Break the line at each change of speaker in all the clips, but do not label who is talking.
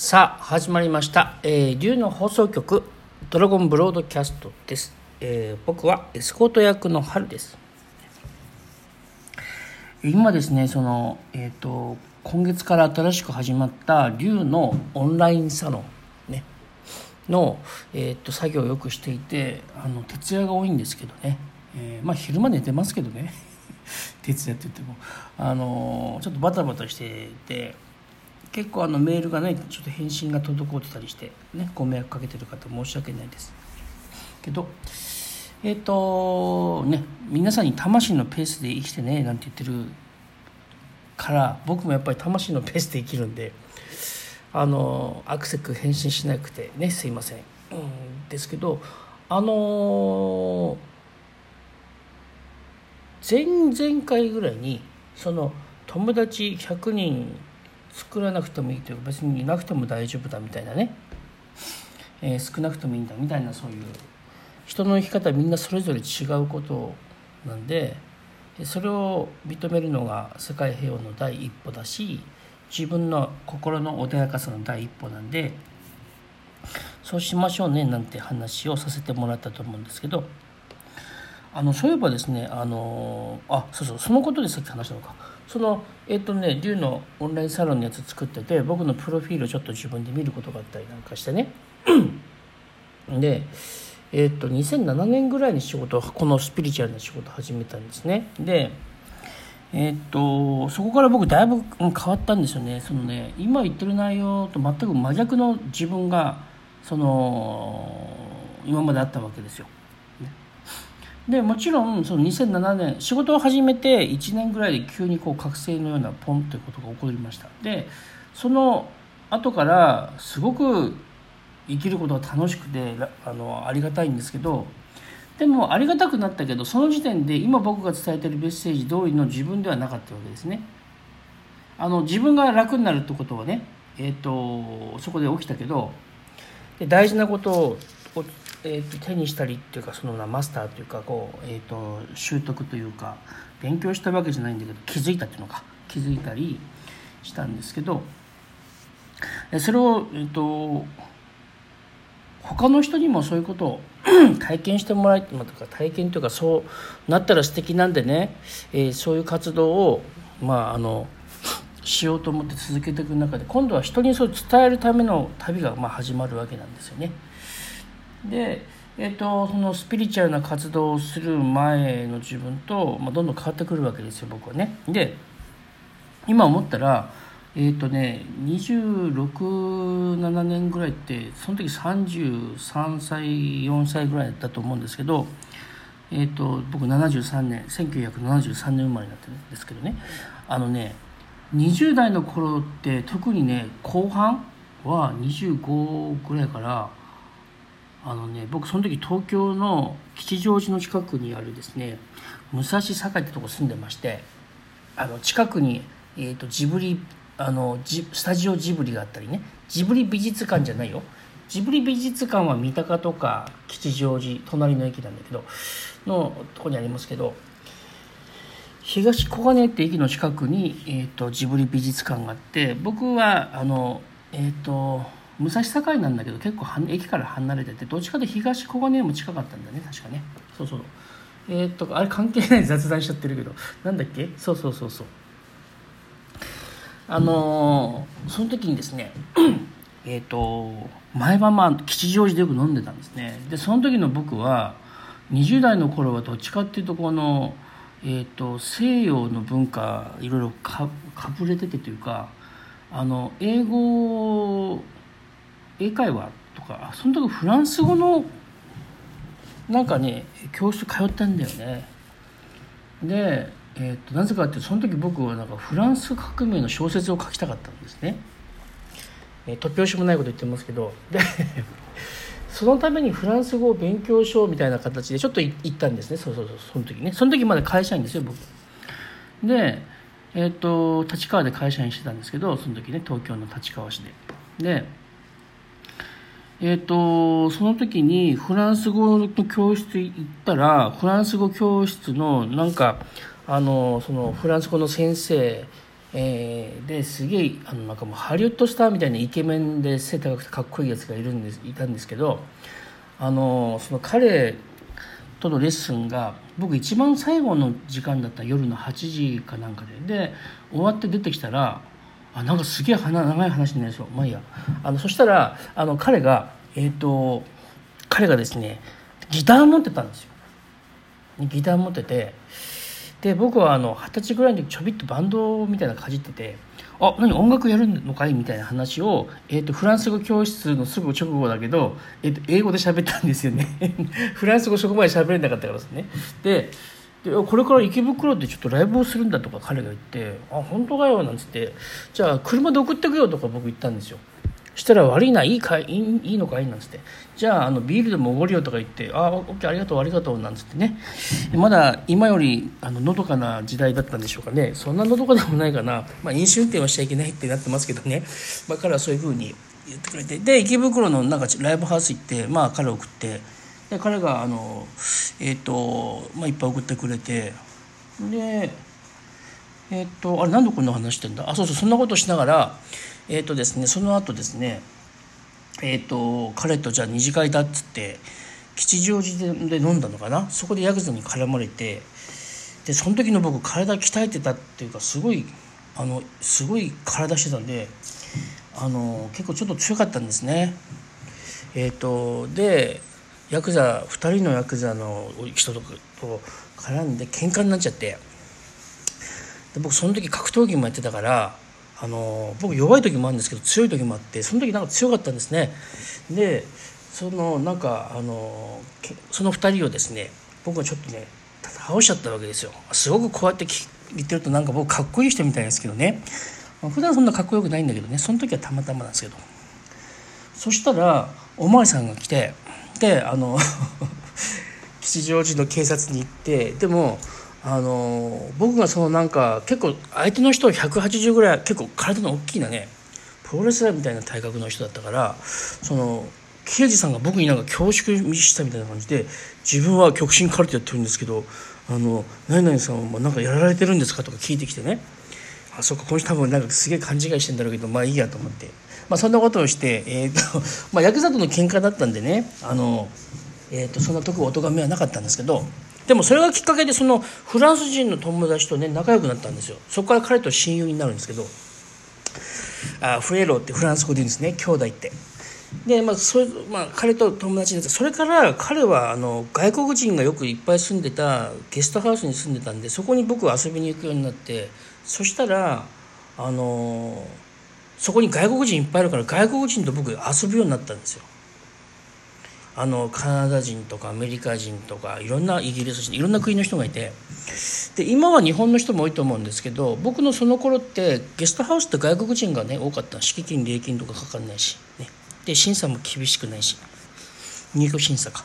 さあ始まりました、えー、竜の放送局ドラゴンブロードキャストです、えー僕はエスコート役の春です。今ですねそのえっ、と今月から新しく始まった竜のオンラインサロンねの、えー、と作業をよくしていてあの徹夜が多いんですけどね、えーまあ昼間寝てますけどね。徹夜って言っても。あのちょっとバタバタしてて結構あのメールがねちょっと返信が滞ってたりしてねご迷惑かけてる方申し訳ないです。けどえっ、とね皆さんに魂のペースで生きてねなんて言ってるから僕もやっぱり魂のペースで生きるんであのアクセク返信しなくてねすいません、うん、ですけどあの前々回ぐらいにその友達100人作らなくてもいいというか別にいなくても大丈夫だみたいなね、えー少なくてもいいんだみたいなそういう人の生き方みんなそれぞれ違うことなんででそれを認めるのが世界平和の第一歩だし自分の心の穏やかさの第一歩なんでそうしましょうねなんて話をさせてもらったと思うんですけどあのそういえばですねあのあそうそうそのことでさっき話したのか。そのえっ、とね龍のオンラインサロンのやつ作ってて僕のプロフィールをちょっと自分で見ることがあったりなんかしてね。でえっ、と2007年ぐらいに仕事このスピリチュアルな仕事を始めたんですね。でえっ、とそこから僕だいぶ変わったんですよね。そのね今言ってる内容と全く真逆の自分がその今まであったわけですよ。でもちろんその2007年仕事を始めて1年ぐらいで急にこう覚醒のようなポンということが起こりました。でその後からすごく生きることが楽しくてあのありがたいんですけどでもありがたくなったけどその時点で今僕が伝えてるメッセージ通りの自分ではなかったわけですね。あの自分が楽になるってことはねえっ、とそこで起きたけどで大事なことを、えー、と手にしたりっていうかそのなマスターというかこう、えー、と習得というか勉強したわけじゃないんだけど気づいたっていうのか気づいたりしたんですけどそれを、えー、と他の人にもそういうことを 体験してもらいまあとか体験というかそうなったら素敵なんでね、えーそういう活動をまああの しようと思って続けていく中で今度は人にそう伝えるための旅がまあ始まるわけなんですよね。で、えー、とそのスピリチュアルな活動をする前の自分と、まあ、どんどん変わってくるわけですよ僕はね。で今思ったらえっ、とね267年ぐらいってその時33歳4歳ぐらいだったと思うんですけど、えー、と僕73年1973年生まれになってるんですけどねあのね20代の頃って特にね後半は25ぐらいからあのね僕その時東京の吉祥寺の近くにあるですね武蔵境ってとこ住んでましてあの近くに、えー、とジブリあのジスタジオジブリがあったりねジブリ美術館じゃないよ。ジブリ美術館は三鷹とか吉祥寺隣の駅なんだけどのとこにありますけど東小金って駅の近くに、えー、とジブリ美術館があって僕はあのえっ、と武蔵境なんだけど結構は駅から離れててどっちかというと東小金井も近かったんだね確かね。そうそうえっ、とあれ関係ない雑談しちゃってるけどなんだっけ？そうそうそうそう。あのーその時にですね えっと毎晩まあ吉祥寺でよく飲んでたんですね。でその時の僕は20代の頃はどっちかっていうとこの、えー、と西洋の文化いろいろかかぶれててというかあの英語英会話とかその時フランス語のなんかね教室通ったんだよね。で、えー、となぜかってその時僕はなんかフランス革命の小説を書きたかったんですね、えー突拍子もないこと言ってますけど。で そのためにフランス語を勉強しようみたいな形でちょっと行ったんですね。そうそうそうその時ね。その時まだ会社員ですよ僕。でえっ、と立川で会社員してたんですけどその時ね東京の立川市で。でえっ、とその時にフランス語の教室行ったらフランス語教室のなんかあのそのフランス語の先生、ええー、ですげえあのなんかもうハリウッドスターみたいなイケメンで背高くてかっこいいやつがいるんですいたんですけどあのその彼とのレッスンが僕一番最後の時間だった夜の8時かなんかでで終わって出てきたらあなんかすげえ長い話になりそう。まあいいや。あのそしたらあの彼がえっ、ー、と彼がですねギター持ってたんですよ。ギター持ってて。で僕はあの二十歳ぐらいの時ちょびっとバンドみたいなのかじってて「あ何音楽やるのかい?」みたいな話を、えーと、フランス語教室のすぐ直後だけど、えーと、英語で喋ったんですよね。フランス語そこまで喋れなかったからですね。ででこれから池袋でちょっとライブをするんだとか彼が言って「あ本当かよ」なんつって「じゃあ車で送ってくよ」とか僕言ったんですよ。したら悪いないいかいいいのかいなんつって。じゃああのビールでもおごるよとか言ってああオッケーありがとうありがとうなんつってね。まだ今よりあののどかな時代だったんでしょうかね。そんなのどかでもないかな、まあ、飲酒運転はしちゃいけないってなってますけどね、まあ、彼はそういうふうに言ってくれて。で池袋のなんかライブハウス行ってまあ彼を送ってで彼があのえっ、ー、と、まあ、いっぱい送ってくれて。でえっ、ー、とあれ何でこんな話してんだ？あそうそうそんなことしながらえっ、ー、とですねその後ですねえっ、と彼とじゃあ二次会だっつって吉祥寺で飲んだのかな？そこでヤクザに絡まれてでその時の僕体鍛えてたっていうかすごいあのすごい体してたんであの結構ちょっと強かったんですね。えっ、ー、とでヤクザ2人のヤクザの人とと絡んで喧嘩になっちゃって。で僕その時格闘技もやってたからあの僕弱い時もあるんですけど強い時もあってその時なんか強かったんですね。でそのなんかあのその2人をですね僕がちょっとね倒しちゃったわけですよ。すごくこうやって言ってるとなんか僕かっこいい人みたいですけどね。普段そんなかっこよくないんだけどね。その時はたまたまなんですけど。そしたらお巡りさんが来てであの 吉祥寺の警察に行ってでもあの僕がそのなんか結構相手の人180ぐらい結構体の大きいなねプロレスラーみたいな体格の人だったからその刑事さんが僕になんか恐縮したみたいな感じで自分は極真カルテやってるんですけど「あの何々さんはなんかやられてるんですか?」とか聞いてきてねあそっかこの人多分なんかすげえ勘違いしてんだろうけどまあいいやと思って、まあ、そんなことをして、えーと まあ、ヤクザとの喧嘩だったんでねあの、えーと、そんな特お咎めはなかったんですけどでもそれがきっかけでそのフランス人の友達とね仲良くなったんですよ。そこから彼と親友になるんですけどあフレローってフランス語で言うんですね兄弟って。でまあそれまあ、彼と友達になってそれから彼はあの外国人がよくいっぱい住んでたゲストハウスに住んでたんでそこに僕は遊びに行くようになってそしたらあのそこに外国人いっぱいいるから外国人と僕遊ぶようになったんですよ。あのカナダ人とかアメリカ人とかいろんなイギリス人いろんな国の人がいてで今は日本の人も多いと思うんですけど僕のその頃ってゲストハウスって外国人がね多かった敷金礼金とかかかんないし、ね、で審査も厳しくないし入居審査か。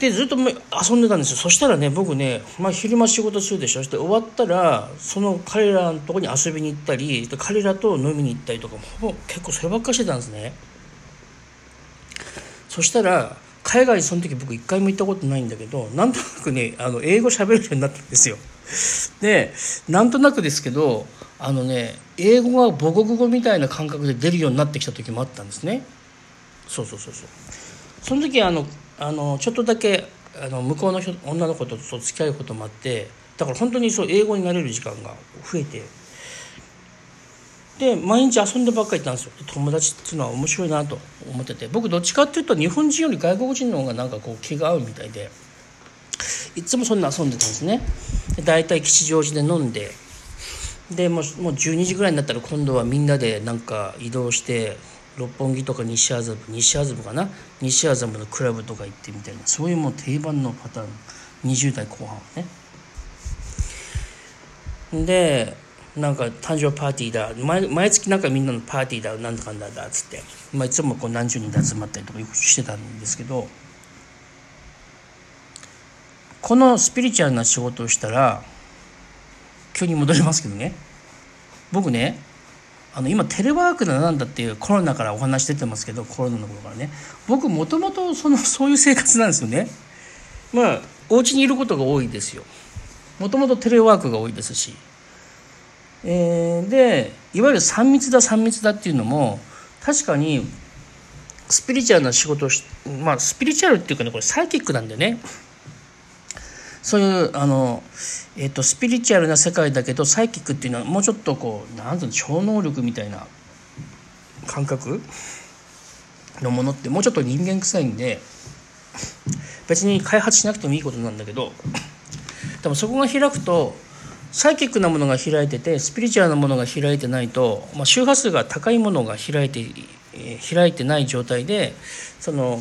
でずっと遊んでたんですよそしたらね僕ね、まあ、昼間仕事するでしょそして終わったらその彼らのとこに遊びに行ったり彼らと飲みに行ったりとかも結構そればっかしてたんですね。そしたら海外その時僕一回も行ったことないんだけどなんとなくねあの英語喋れるようになったんですよ。でなんとなくですけどあのね英語が母国語みたいな感覚で出るようになってきた時もあったんですね。そうそうそうそう。その時あのあのちょっとだけあの向こうの女の子と付き合うこともあってだから本当にそう英語になれる時間が増えて。で毎日遊んでばっかりいたんですよ。友達っていうのは面白いなと思ってて。僕どっちかっていうと日本人より外国人の方がなんかこう気が合うみたいで。いつもそんな遊んでたんですね。で大体吉祥寺で飲んで。でもうもう12時ぐらいになったら今度はみんなでなんか移動して六本木とか西麻布西麻布かな？西麻布のクラブとか行ってみたいな。そういうもう定番のパターン。20代後半はね。でなんか誕生パーティーだ。毎毎月なんかみんなのパーティーだなんだかんだだっつって、まあ、いつもこう何十人で集まったりとかよくしてたんですけど。このスピリチュアルな仕事をしたら急に戻りますけどね。僕ねあの今テレワークだなんだっていうコロナからお話出てますけどコロナの頃からね。僕もともとそのそういう生活なんですよね。まあお家にいることが多いですよ。もともとテレワークが多いですし。えー、でいわゆる3密だ3密だっていうのも確かにスピリチュアルな仕事をしまあスピリチュアルっていうかねこれサイキックなんだよね。そういうあの、えーと、スピリチュアルな世界だけどサイキックっていうのはもうちょっとこう何ていうの超能力みたいな感覚のものってもうちょっと人間臭いんで別に開発しなくてもいいことなんだけどでもそこが開くとサイキックなものが開いててスピリチュアルなものが開いてないと、まあ、周波数が高いものが開いてえ開いてない状態でその、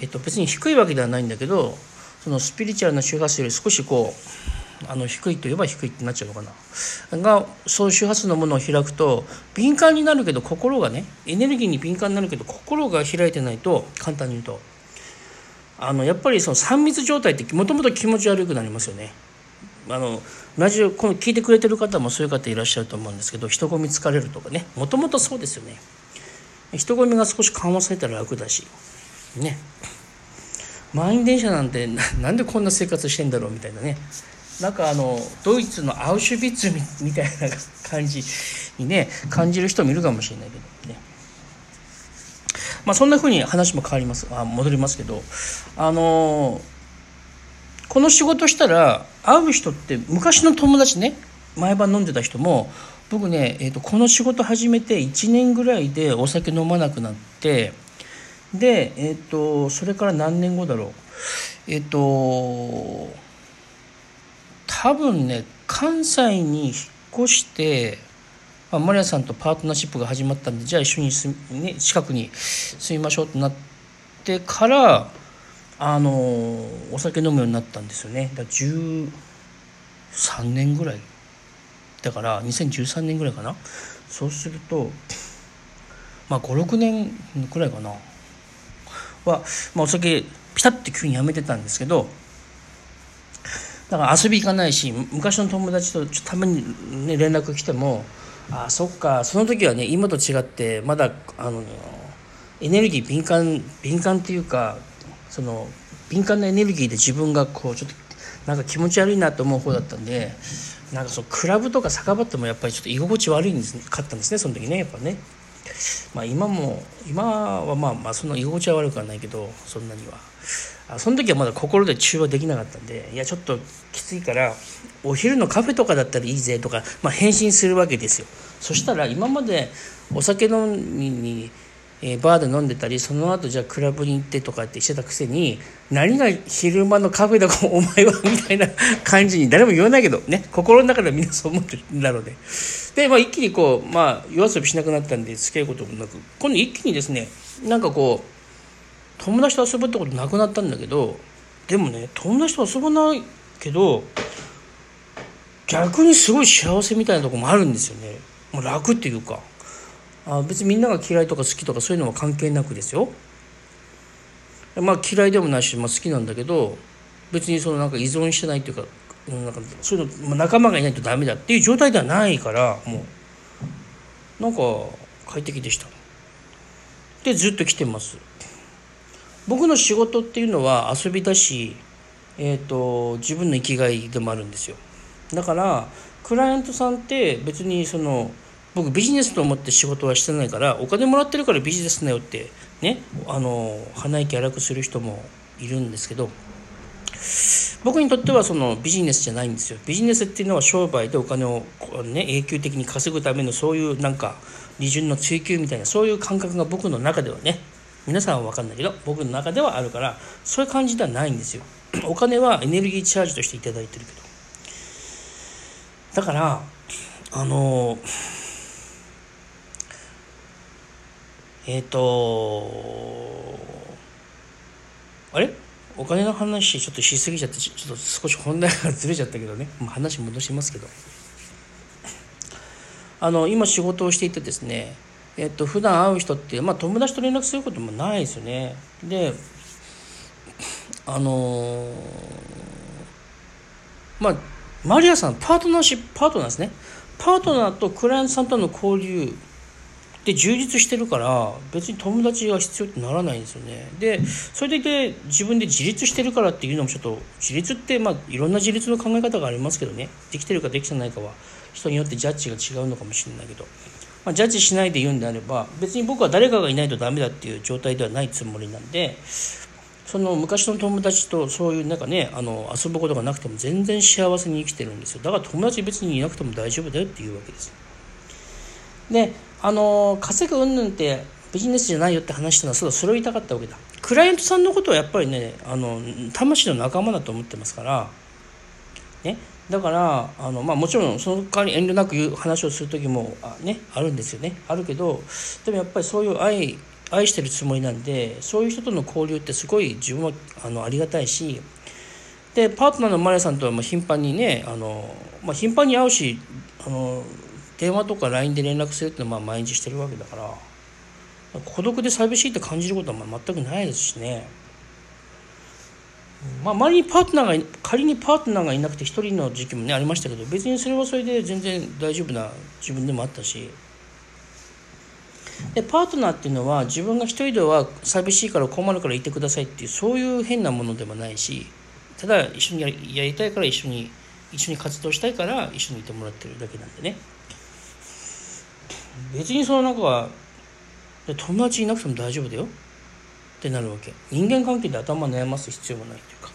えっと、別に低いわけではないんだけどそのスピリチュアルな周波数より少しこうあの低いといえば低いってなっちゃうのかながそう周波数のものを開くと敏感になるけど心がねエネルギーに敏感になるけど心が開いてないと簡単に言うとあのやっぱりその3密状態ってもともと気持ち悪くなりますよね。あのラジオこの聞いてくれてる方もそういう方いらっしゃると思うんですけど人混み疲れるとかねもともとそうですよね。人混みが少し緩和されたら楽だしね満員電車なんて なんでこんな生活してんだろうみたいなね。なんかあのドイツのアウシュビッツみたいな感じにね感じる人もいるかもしれないけどね。まあそんな風に話も変わります。あ戻りますけど。あのこの仕事したら会う人って昔の友達ね毎晩飲んでた人も僕ね、えーと、この仕事始めて1年ぐらいでお酒飲まなくなってで、えーと、それから何年後だろう。えっ、ー、と多分ね関西に引っ越してまあ、マリアさんとパートナーシップが始まったんでじゃあ一緒に住み、ね、近くに住みましょうってなってからあのお酒飲むようになったんですよね。だ13年ぐらい。だから2013年ぐらいかな。そうするとまあ56年くらいかな。は、まあ、お酒ピタッて急にやめてたんですけどだから遊び行かないし昔の友達とたまに、ね、連絡来てもあそっかその時はね今と違ってまだあのエネルギー敏感敏感っていうかその敏感なエネルギーで自分がこうちょっとなんか気持ち悪いなと思う方だったんでなんかそうクラブとか酒場ってもやっぱりちょっと居心地悪いんですかったんですねその時ねやっぱね。まあ今も今はまあまあそんな居心地は悪くはないけどそんなには。あその時はまだ心で中和できなかったんでいやちょっときついからお昼のカフェとかだったらいいぜとか、まあ、返信するわけですよ。そしたら今までお酒飲みにえー、バーで飲んでたりその後じゃあクラブに行ってとかってしてたくせに何が昼間のカフェだか お前はみたいな感じに誰も言わないけどね心の中ではみんなそう思ってるんだろうね。で、まあ、一気にこう、まあ、夜遊びしなくなったんで付き合うこともなく。今度一気にですねなんかこう友達と遊ぶってことなくなったんだけどでもね友達と遊ばないけど逆にすごい幸せみたいなとこもあるんですよね。もう楽っていうか。あ別にみんなが嫌いとか好きとかそういうのは関係なくですよ。まあ嫌いでもないし、まあ、好きなんだけど別にそのなんか依存してないっていうかなんかそういうの、仲間がいないとダメだっていう状態ではないからもうなんか快適でした。でずっと来てます。僕の仕事っていうのは遊びだし、えーと自分の生きがいでもあるんですよ。だからクライアントさんって別にその僕ビジネスと思って仕事はしてないからお金もらってるからビジネスだよってねあの鼻息荒くする人もいるんですけど僕にとってはそのビジネスじゃないんですよ。ビジネスっていうのは商売でお金をね永久的に稼ぐためのそういうなんか利潤の追求みたいなそういう感覚が僕の中ではね皆さんは分かんないけど僕の中ではあるからそういう感じではないんですよ。お金はエネルギーチャージとして頂いてるけど。だからあのえっ、ー、とあれ？お金の話ちょっとしすぎちゃってちょっと少し本題がずれちゃったけどね、まあ、話戻しますけど。あの今仕事をしていてですねえっと普段会う人って、まあ、友達と連絡することもないですよね。であのまあマリアさんパートナーシップパートナーですね。パートナーとクライアントさんとの交流で充実してるから別に友達が必要ってならないんですよね。でそれでいて自分で自立してるからっていうのもちょっと自立ってまあいろんな自立の考え方がありますけどね。できてるかできてないかは人によってジャッジが違うのかもしれないけど、まあ、ジャッジしないで言うんであれば別に僕は誰かがいないとダメだっていう状態ではないつもりなんでその昔の友達とそういうなんかねあの遊ぶことがなくても全然幸せに生きてるんですよ。だから友達別にいなくても大丈夫だよっていうわけです。であの稼ぐ云々ってビジネスじゃないよって話したのはそうそれを言いたかったわけだ。クライアントさんのことはやっぱりねあの魂の仲間だと思ってますから。ね。だからあの、まあ、もちろんその代わり遠慮なく言う話をする時もあ,、ね、あるんですよね。あるけどでもやっぱりそういう愛愛してるつもりなんでそういう人との交流ってすごい自分はあのありがたいしでパートナーのマリアさんとはもう頻繁にねあの、まあ、頻繁に会うしあの電話とか LINE で連絡するってのはまあ毎日してるわけだから孤独で寂しいって感じることはまあ全くないですしね。まあ、周りにパートナーが仮にパートナーがいなくて一人の時期もねありましたけど別にそれはそれで全然大丈夫な自分でもあったしでパートナーっていうのは自分が一人では寂しいから困るからいてくださいっていうそういう変なものでもないしただ一緒にやりたいから一緒に一緒に活動したいから一緒にいてもらってるだけなんでね別にその中は友達いなくても大丈夫だよ。ってなるわけ。人間関係で頭悩ます必要もないというか。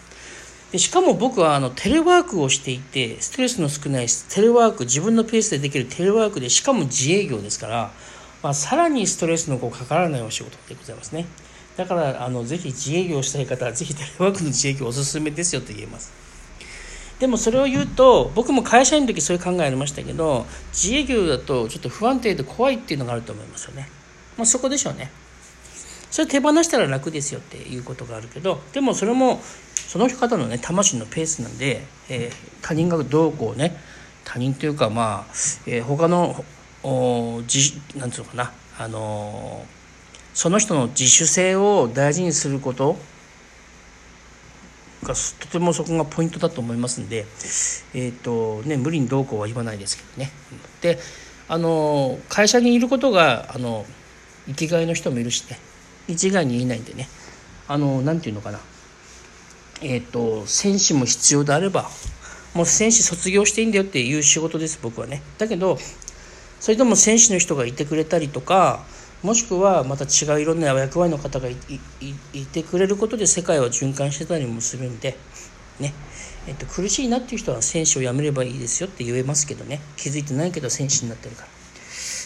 でしかも僕はあのテレワークをしていてストレスの少ないテレワーク自分のペースでできるテレワークでしかも自営業ですから、まあ、さらにストレスのこうかからないお仕事でございますね。だからあのぜひ自営業したい方はぜひテレワークの自営業おすすめですよと言えます。でもそれを言うと僕も会社員の時そういう考えありましたけど自営業だとちょっと不安定で怖いっていうのがあると思いますよね。まあそこでしょうね。それ手放したら楽ですよっていうことがあるけどでもそれもその方のね魂のペースなんで、えー、他人がどうこうね他人というかまあ、えー、他のお自なんていうのかなあのー、その人の自主性を大事にすることがとてもそこがポイントだと思いますんで、えーとね、無理にどうこうは言わないですけどね。であの会社にいることがあの生きがいの人もいるしね。一概に言えないんでね。あの何て言うのかな。えっ、ー、と戦士も必要であればもう戦士卒業していいんだよっていう仕事です僕はね。だけどそれでも戦士の人がいてくれたりとかもしくはまた違ういろんな役割の方がいてくれることで世界は循環してたりもするんでね。えっと、苦しいなっていう人は戦士をやめればいいですよって言えますけどね。気づいてないけど戦士になってるから。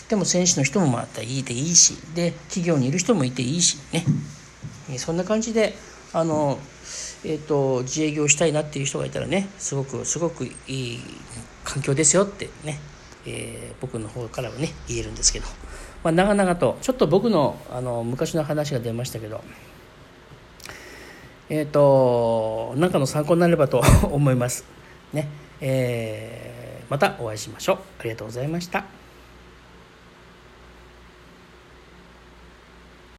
でも選手の人もまたいていいし。で企業にいる人もいていいし。ね。そんな感じであの、えーと、自営業したいなっていう人がいたらねすごくすごくいい環境ですよってね、えー、僕の方からはね言えるんですけど、まあ、長々とちょっと僕のあの昔の話が出ましたけどえっ、ー、と何かの参考になればと 思います。ね。えー、またお会いしましょう。ありがとうございました。